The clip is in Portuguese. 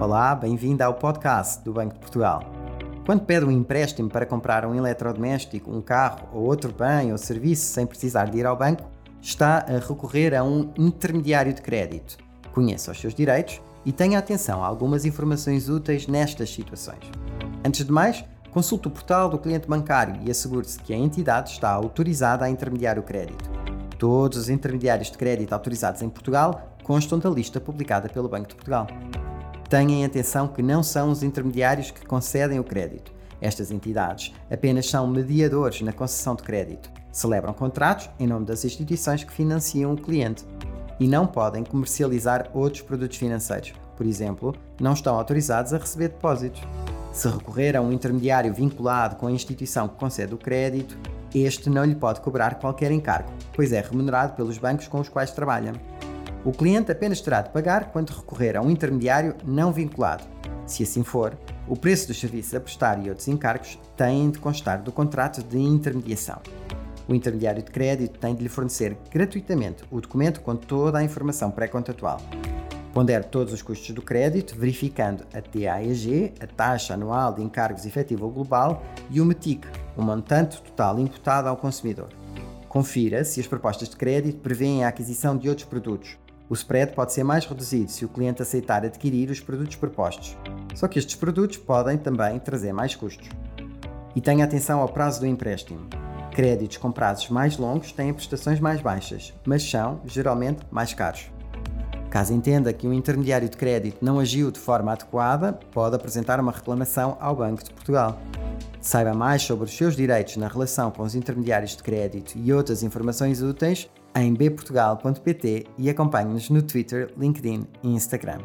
Olá, bem-vindo ao podcast do Banco de Portugal. Quando pede um empréstimo para comprar um eletrodoméstico, um carro ou outro bem ou serviço sem precisar de ir ao banco, está a recorrer a um intermediário de crédito. Conheça os seus direitos e tenha atenção a algumas informações úteis nestas situações. Antes de mais, consulte o portal do cliente bancário e assegure-se que a entidade está autorizada a intermediar o crédito. Todos os intermediários de crédito autorizados em Portugal constam da lista publicada pelo Banco de Portugal. Tenham atenção que não são os intermediários que concedem o crédito. Estas entidades apenas são mediadores na concessão de crédito. Celebram contratos em nome das instituições que financiam o cliente e não podem comercializar outros produtos financeiros. Por exemplo, não estão autorizados a receber depósitos. Se recorrer a um intermediário vinculado com a instituição que concede o crédito, este não lhe pode cobrar qualquer encargo, pois é remunerado pelos bancos com os quais trabalha. O cliente apenas terá de pagar quando recorrer a um intermediário não vinculado. Se assim for, o preço dos serviços a prestar e outros encargos têm de constar do contrato de intermediação. O intermediário de crédito tem de lhe fornecer gratuitamente o documento com toda a informação pré-contratual. Pondere todos os custos do crédito, verificando a TAEG, a taxa anual de encargos efetiva global, e o METIC, o montante total imputado ao consumidor. Confira se as propostas de crédito prevêem a aquisição de outros produtos, o spread pode ser mais reduzido se o cliente aceitar adquirir os produtos propostos. Só que estes produtos podem também trazer mais custos. E tenha atenção ao prazo do empréstimo. Créditos com prazos mais longos têm prestações mais baixas, mas são, geralmente, mais caros. Caso entenda que um intermediário de crédito não agiu de forma adequada, pode apresentar uma reclamação ao Banco de Portugal. Saiba mais sobre os seus direitos na relação com os intermediários de crédito e outras informações úteis em bportugal.pt e acompanhe-nos no Twitter, LinkedIn e Instagram.